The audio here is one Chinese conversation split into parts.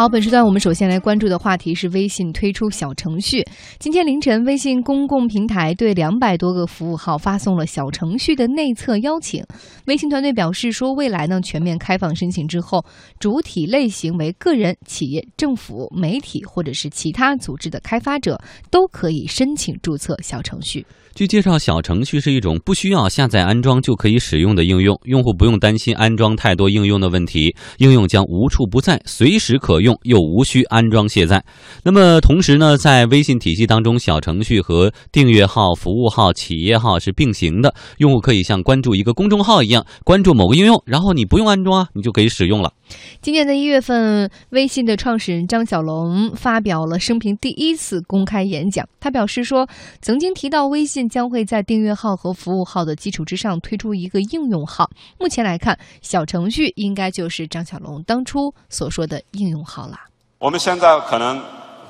好，本时段我们首先来关注的话题是微信推出小程序。今天凌晨，微信公共平台对两百多个服务号发送了小程序的内测邀请。微信团队表示说，未来呢全面开放申请之后，主体类型为个人、企业、政府、媒体或者是其他组织的开发者都可以申请注册小程序。据介绍，小程序是一种不需要下载安装就可以使用的应用，用户不用担心安装太多应用的问题，应用将无处不在，随时可用，又无需安装卸载。那么同时呢，在微信体系当中，小程序和订阅号、服务号、企业号是并行的，用户可以像关注一个公众号一样关注某个应用，然后你不用安装啊，你就可以使用了。今年的一月份，微信的创始人张小龙发表了生平第一次公开演讲，他表示说，曾经提到微信。将会在订阅号和服务号的基础之上推出一个应用号。目前来看，小程序应该就是张小龙当初所说的应用号了。我们现在可能，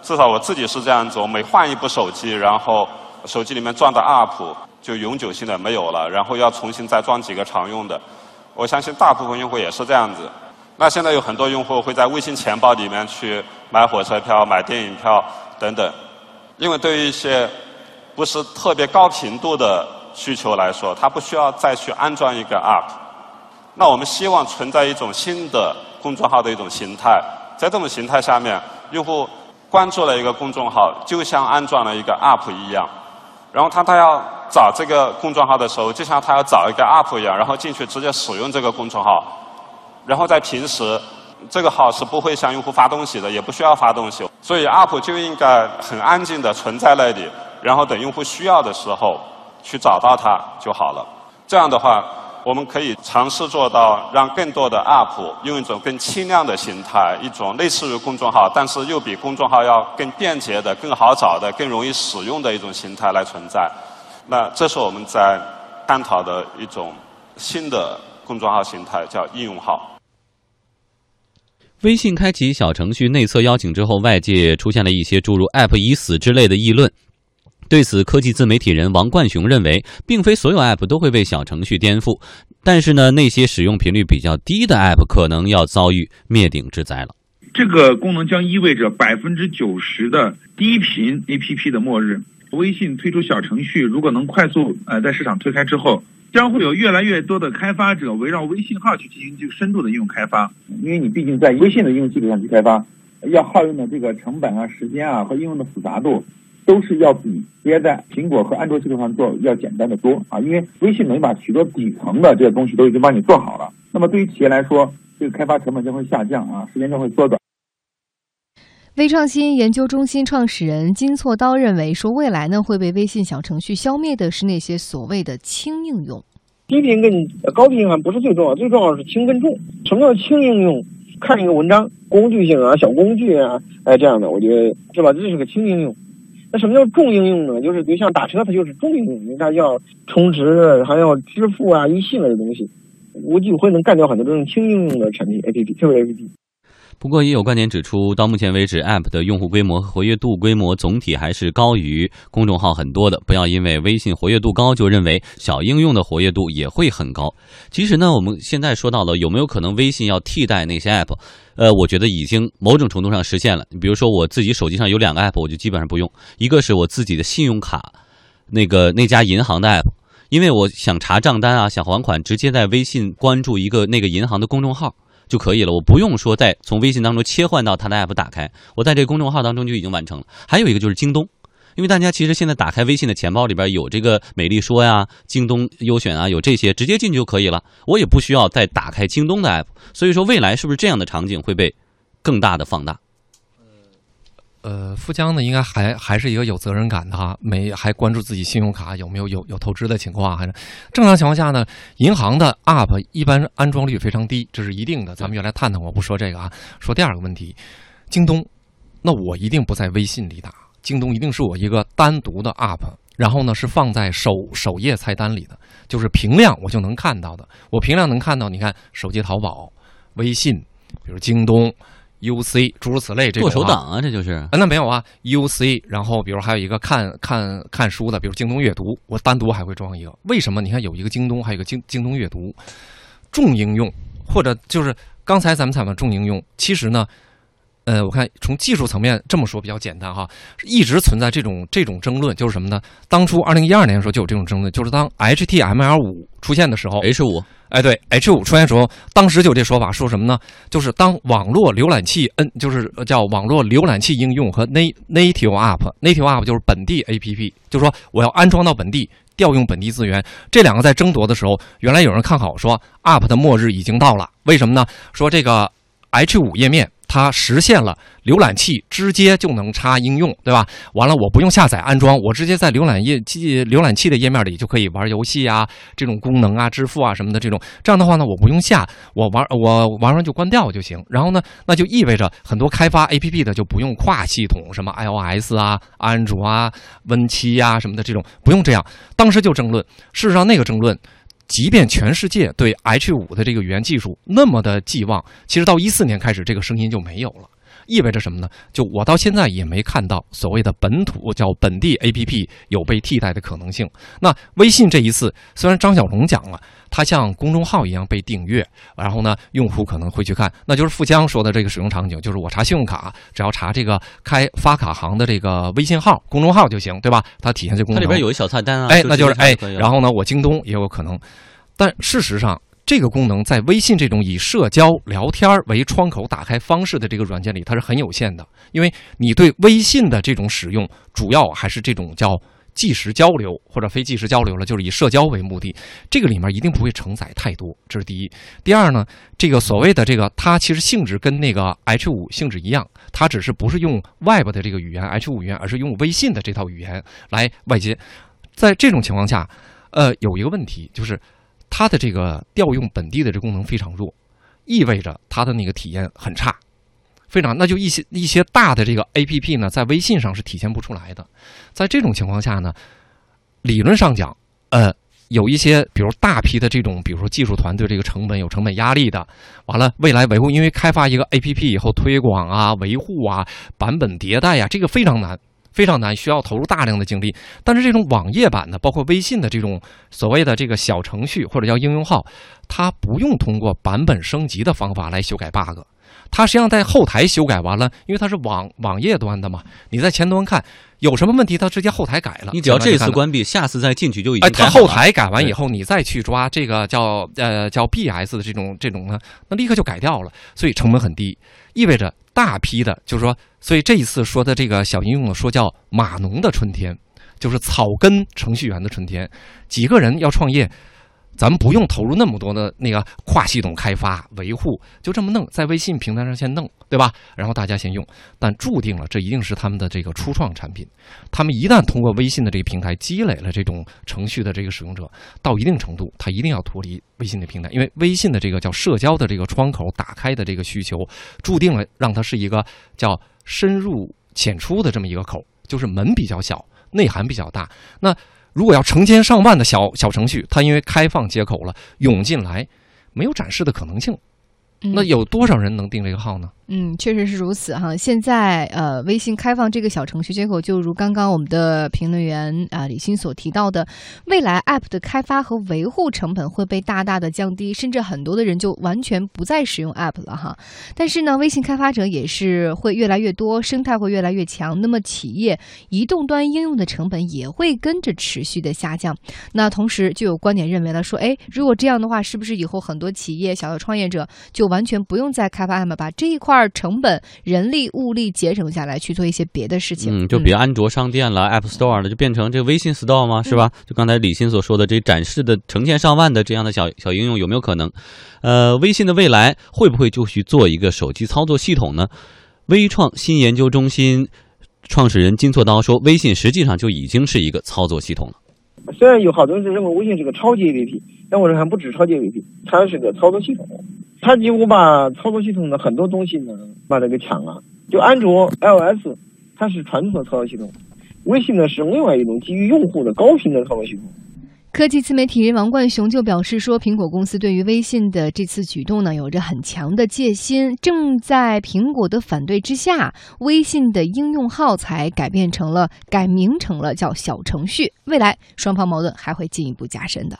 至少我自己是这样子：我每换一部手机，然后手机里面装的 App 就永久性的没有了，然后要重新再装几个常用的。我相信大部分用户也是这样子。那现在有很多用户会在微信钱包里面去买火车票、买电影票等等，因为对于一些不是特别高频度的需求来说，它不需要再去安装一个 App。那我们希望存在一种新的公众号的一种形态，在这种形态下面，用户关注了一个公众号，就像安装了一个 App 一样。然后他他要找这个公众号的时候，就像他要找一个 App 一样，然后进去直接使用这个公众号。然后在平时，这个号是不会向用户发东西的，也不需要发东西。所以 App 就应该很安静的存在那里。然后等用户需要的时候去找到它就好了。这样的话，我们可以尝试做到让更多的 App 用一种更轻量的形态，一种类似于公众号，但是又比公众号要更便捷的、更好找的、更容易使用的一种形态来存在。那这是我们在探讨的一种新的公众号形态，叫应用号。微信开启小程序内测邀请之后，外界出现了一些诸如 “App 已死”之类的议论。对此，科技自媒体人王冠雄认为，并非所有 App 都会被小程序颠覆，但是呢，那些使用频率比较低的 App 可能要遭遇灭顶之灾了。这个功能将意味着百分之九十的低频 APP 的末日。微信推出小程序，如果能快速呃在市场推开之后，将会有越来越多的开发者围绕微信号去进行这个深度的应用开发。因为你毕竟在微信的应用基础上去开发，要耗用的这个成本啊、时间啊和应用的复杂度。都是要比直接在苹果和安卓系统上做要简单的多啊，因为微信能把许多底层的这些东西都已经帮你做好了。那么对于企业来说，这个开发成本将会下降啊，时间将会缩短。微创新研究中心创始人金错刀认为，说未来呢会被微信小程序消灭的是那些所谓的轻应用。低频跟高频啊不是最重要，最重要是轻跟重。什么叫轻应用？看一个文章，工具性啊，小工具啊，哎这样的，我觉得是吧？这是个轻应用。那什么叫重应用呢？就是比如像打车，它就是重应用，因为它要充值，还要支付啊，一系列的东西，估计会能干掉很多这种轻应用的产品 APP，特别 APP。不过，也有观点指出，到目前为止，App 的用户规模和活跃度规模总体还是高于公众号很多的。不要因为微信活跃度高，就认为小应用的活跃度也会很高。其实呢，我们现在说到了有没有可能微信要替代那些 App？呃，我觉得已经某种程度上实现了。比如说，我自己手机上有两个 App，我就基本上不用。一个是我自己的信用卡，那个那家银行的 App，因为我想查账单啊，想还款，直接在微信关注一个那个银行的公众号。就可以了，我不用说再从微信当中切换到他的 app 打开，我在这个公众号当中就已经完成了。还有一个就是京东，因为大家其实现在打开微信的钱包里边有这个美丽说呀、京东优选啊，有这些直接进去就可以了，我也不需要再打开京东的 app。所以说未来是不是这样的场景会被更大的放大？呃，富江呢，应该还还是一个有责任感的哈，没还关注自己信用卡有没有有有透支的情况，还是正常情况下呢？银行的 App 一般安装率非常低，这是一定的。咱们原来探讨我，不说这个啊。说第二个问题，京东，那我一定不在微信里打，京东一定是我一个单独的 App，然后呢是放在首首页菜单里的，就是平量我就能看到的。我平量能看到，你看手机淘宝、微信，比如京东。U C 诸如此类，这剁手党啊，这就是啊，那没有啊，U C，然后比如还有一个看看看书的，比如京东阅读，我单独还会装一个。为什么？你看有一个京东，还有一个京京东阅读，重应用或者就是刚才咱们讲的重应用，其实呢，呃，我看从技术层面这么说比较简单哈，一直存在这种这种争论，就是什么呢？当初二零一二年的时候就有这种争论，就是当 HTML 五出现的时候，H 五，哎，对，H 五出现时候，当时就有这说法，说什么呢？就是当网络浏览器 N，就是叫网络浏览器应用和 Native App，Native App 就是本地 APP，就说我要安装到本地。调用本地资源，这两个在争夺的时候，原来有人看好说，App 的末日已经到了。为什么呢？说这个 H 五页面。它实现了浏览器直接就能插应用，对吧？完了，我不用下载安装，我直接在浏览页浏览器的页面里就可以玩游戏啊，这种功能啊，支付啊什么的这种。这样的话呢，我不用下，我玩 我玩完就关掉就行。然后呢，那就意味着很多开发 APP 的就不用跨系统，什么 iOS 啊、安卓啊、Win 七呀什么的这种，不用这样。当时就争论，事实上那个争论。即便全世界对 H 五的这个语言技术那么的寄望，其实到一四年开始，这个声音就没有了。意味着什么呢？就我到现在也没看到所谓的本土叫本地 APP 有被替代的可能性。那微信这一次，虽然张小龙讲了，它像公众号一样被订阅，然后呢，用户可能会去看，那就是富江说的这个使用场景，就是我查信用卡，只要查这个开发卡行的这个微信号、公众号就行，对吧？它体现这功能。它里边有一小菜单啊，哎，那就是哎，然后呢，我京东也有可能，但事实上。这个功能在微信这种以社交聊天为窗口打开方式的这个软件里，它是很有限的。因为你对微信的这种使用，主要还是这种叫即时交流或者非即时交流了，就是以社交为目的。这个里面一定不会承载太多，这是第一。第二呢，这个所谓的这个，它其实性质跟那个 H 五性质一样，它只是不是用 Web 的这个语言 H 五语言，而是用微信的这套语言来外接。在这种情况下，呃，有一个问题就是。它的这个调用本地的这功能非常弱，意味着它的那个体验很差，非常那就一些一些大的这个 A P P 呢，在微信上是体现不出来的。在这种情况下呢，理论上讲，呃，有一些比如大批的这种，比如说技术团队这个成本有成本压力的，完了未来维护，因为开发一个 A P P 以后推广啊、维护啊、版本迭代呀，这个非常难。非常难，需要投入大量的精力。但是这种网页版的，包括微信的这种所谓的这个小程序或者叫应用号，它不用通过版本升级的方法来修改 bug，它实际上在后台修改完了，因为它是网网页端的嘛，你在前端看有什么问题，它直接后台改了。你只要这次关闭，下次再进去就已经。哎，它后台改完以后，你再去抓这个叫呃叫 BS 的这种这种呢，那立刻就改掉了，所以成本很低，意味着。大批的，就是说，所以这一次说的这个小应用，说叫码农的春天，就是草根程序员的春天，几个人要创业。咱们不用投入那么多的那个跨系统开发维护，就这么弄，在微信平台上先弄，对吧？然后大家先用，但注定了这一定是他们的这个初创产品。他们一旦通过微信的这个平台积累了这种程序的这个使用者，到一定程度，他一定要脱离微信的平台，因为微信的这个叫社交的这个窗口打开的这个需求，注定了让它是一个叫深入浅出的这么一个口，就是门比较小，内涵比较大。那。如果要成千上万的小小程序，它因为开放接口了涌进来，没有展示的可能性，那有多少人能订这个号呢？嗯，确实是如此哈。现在呃，微信开放这个小程序接口，就如刚刚我们的评论员啊李欣所提到的，未来 App 的开发和维护成本会被大大的降低，甚至很多的人就完全不再使用 App 了哈。但是呢，微信开发者也是会越来越多，生态会越来越强，那么企业移动端应用的成本也会跟着持续的下降。那同时就有观点认为了说，哎，如果这样的话，是不是以后很多企业小的创业者就完全不用再开发 App，把这一块？成本、人力、物力节省下来，去做一些别的事情。嗯，就比如安卓商店了、App Store 了，就变成这个微信 Store 吗？是吧？就刚才李欣所说的，这展示的成千上万的这样的小小应用，有没有可能？呃，微信的未来会不会就去做一个手机操作系统呢？微创新研究中心创始人金错刀说，微信实际上就已经是一个操作系统了。虽然有好多人认为微信是个超级 APP，但我认为还不止超级 APP，它是个操作系统。它几乎把操作系统的很多东西呢，把它给抢了。就安卓 iOS，它是传统的操作系统；微信呢是另外一种基于用户的高频的操作系统。科技自媒体人王冠雄就表示说，苹果公司对于微信的这次举动呢，有着很强的戒心。正在苹果的反对之下，微信的应用号才改变成了改名成了叫小程序。未来双方矛盾还会进一步加深的。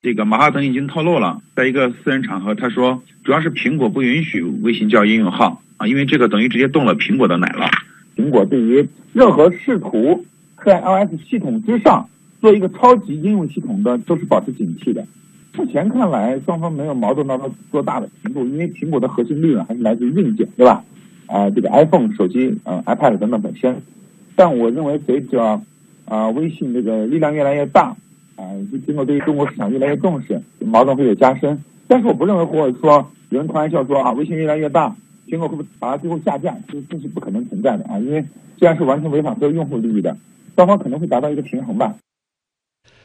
这个马化腾已经透露了，在一个私人场合，他说主要是苹果不允许微信叫应用号啊，因为这个等于直接动了苹果的奶酪。苹果对于任何试图在 iOS 系统之上做一个超级应用系统的，都是保持警惕的。目前看来，双方没有矛盾到多大的程度，因为苹果的核心利润还是来自于硬件，对吧？啊，这个 iPhone 手机、嗯 iPad 等等本身。但我认为，随着啊微信这个力量越来越大，啊，就苹果对于中国市场越来越重视，矛盾会有加深。但是我不认为，或者说有人开玩笑说啊，微信越来越大，苹果会不会把它最后下架？这这是不可能存在的啊，因为这样是完全违反所有用户利益的，双方可能会达到一个平衡吧。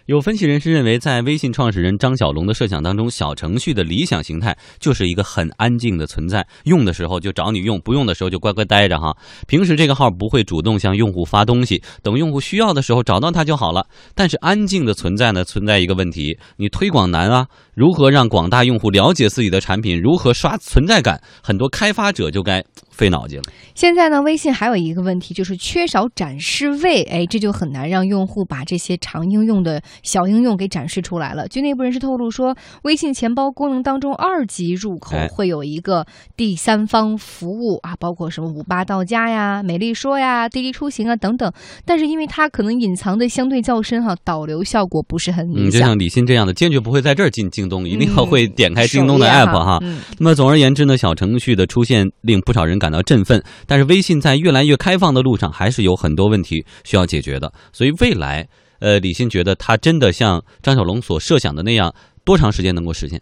有分析人士认为，在微信创始人张小龙的设想当中，小程序的理想形态就是一个很安静的存在，用的时候就找你用，不用的时候就乖乖待着哈。平时这个号不会主动向用户发东西，等用户需要的时候找到它就好了。但是安静的存在呢，存在一个问题，你推广难啊。如何让广大用户了解自己的产品？如何刷存在感？很多开发者就该费脑筋了。现在呢，微信还有一个问题就是缺少展示位，哎，这就很难让用户把这些常应用的小应用给展示出来了。据内部人士透露说，微信钱包功能当中二级入口会有一个第三方服务啊，包括什么五八到家呀、美丽说呀、滴滴出行啊等等。但是因为它可能隐藏的相对较深哈，导流效果不是很理想。嗯，就像李欣这样的，坚决不会在这儿进京东，一定要会点开京东的 app 哈。那么总而言之呢，小程序的出现令不少人感到振奋，但是微信在越来越开放的路上，还是有很多问题需要解决的。所以未来，呃，李欣觉得他真的像张小龙所设想的那样，多长时间能够实现？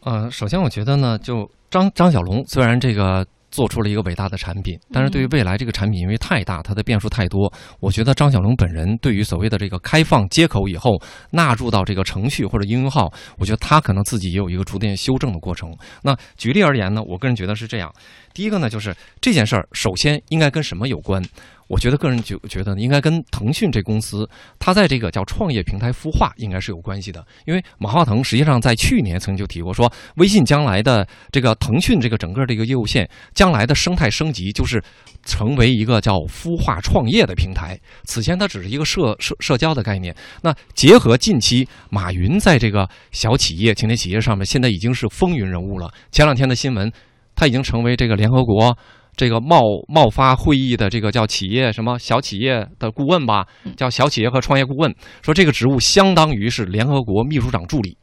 呃，首先我觉得呢，就张张小龙虽然这个。做出了一个伟大的产品，但是对于未来这个产品，因为太大，它的变数太多，我觉得张小龙本人对于所谓的这个开放接口以后纳入到这个程序或者应用号，我觉得他可能自己也有一个逐渐修正的过程。那举例而言呢，我个人觉得是这样：第一个呢，就是这件事儿首先应该跟什么有关？我觉得个人觉觉得应该跟腾讯这公司，它在这个叫创业平台孵化应该是有关系的。因为马化腾实际上在去年曾经就提过，说微信将来的这个腾讯这个整个这个业务线将来的生态升级，就是成为一个叫孵化创业的平台。此前它只是一个社社社交的概念。那结合近期马云在这个小企业、青年企业上面，现在已经是风云人物了。前两天的新闻，他已经成为这个联合国。这个贸贸发会议的这个叫企业什么小企业的顾问吧，叫小企业和创业顾问，说这个职务相当于是联合国秘书长助理，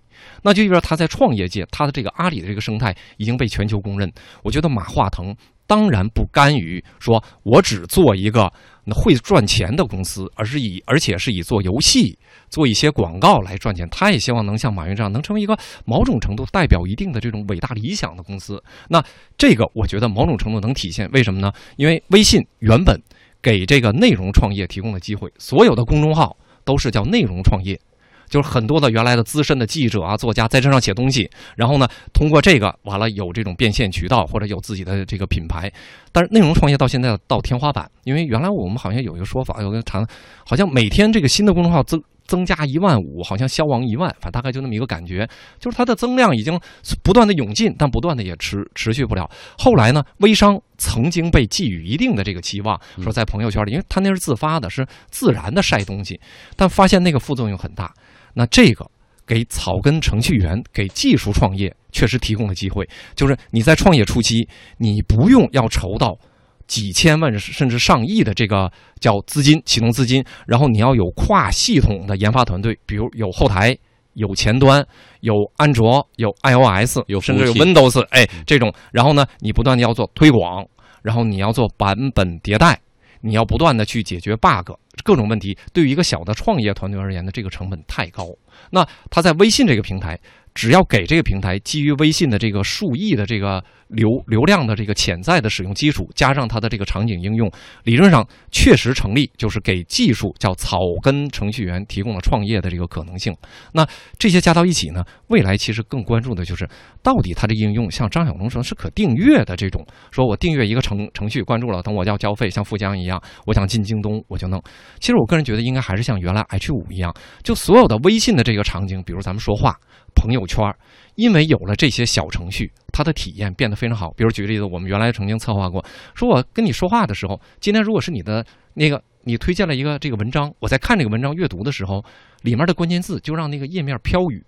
那就意味着他在创业界，他的这个阿里的这个生态已经被全球公认。我觉得马化腾当然不甘于说我只做一个会赚钱的公司，而是以而且是以做游戏。做一些广告来赚钱，他也希望能像马云这样，能成为一个某种程度代表一定的这种伟大理想的公司。那这个我觉得某种程度能体现，为什么呢？因为微信原本给这个内容创业提供的机会，所有的公众号都是叫内容创业，就是很多的原来的资深的记者啊、作家在这上写东西，然后呢，通过这个完了有这种变现渠道或者有自己的这个品牌。但是内容创业到现在到天花板，因为原来我们好像有一个说法，有个谈，好像每天这个新的公众号增。增加一万五，好像消亡一万，反正大概就那么一个感觉，就是它的增量已经不断的涌进，但不断的也持持续不了。后来呢，微商曾经被寄予一定的这个期望，说在朋友圈里，因为他那是自发的，是自然的晒东西，但发现那个副作用很大。那这个给草根程序员、给技术创业确实提供了机会，就是你在创业初期，你不用要筹到。几千万甚至上亿的这个叫资金启动资金，然后你要有跨系统的研发团队，比如有后台、有前端、有安卓、有 iOS、有甚至有 Windows，哎，这种，然后呢，你不断的要做推广，然后你要做版本迭代，你要不断的去解决 bug 各种问题。对于一个小的创业团队而言的，这个成本太高。那他在微信这个平台。只要给这个平台基于微信的这个数亿的这个流流量的这个潜在的使用基础，加上它的这个场景应用，理论上确实成立，就是给技术叫草根程序员提供了创业的这个可能性。那这些加到一起呢，未来其实更关注的就是到底它的应用像张小龙说是可订阅的这种，说我订阅一个程程序关注了，等我要交费，像富江一样，我想进京东我就弄。其实我个人觉得应该还是像原来 H 五一样，就所有的微信的这个场景，比如咱们说话。朋友圈，因为有了这些小程序，它的体验变得非常好。比如举个例子，我们原来曾经策划过，说我跟你说话的时候，今天如果是你的那个你推荐了一个这个文章，我在看这个文章阅读的时候，里面的关键字就让那个页面飘雨。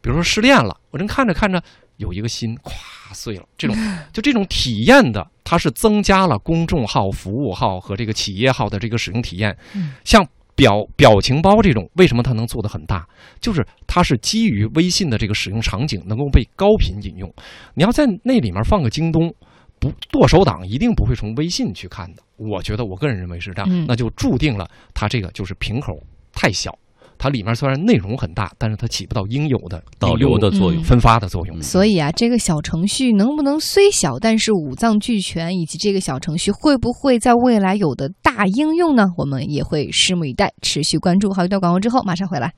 比如说失恋了，我正看着看着，有一个心咵碎了。这种就这种体验的，它是增加了公众号、服务号和这个企业号的这个使用体验。像表表情包这种，为什么它能做得很大？就是它是基于微信的这个使用场景，能够被高频引用。你要在那里面放个京东，不剁手党一定不会从微信去看的。我觉得，我个人认为是这样，那就注定了它这个就是瓶口太小。它里面虽然内容很大，但是它起不到应有的导流的作用、分发的作用。所以啊，这个小程序能不能虽小但是五脏俱全，以及这个小程序会不会在未来有的大应用呢？我们也会拭目以待，持续关注。好，一段广告之后马上回来。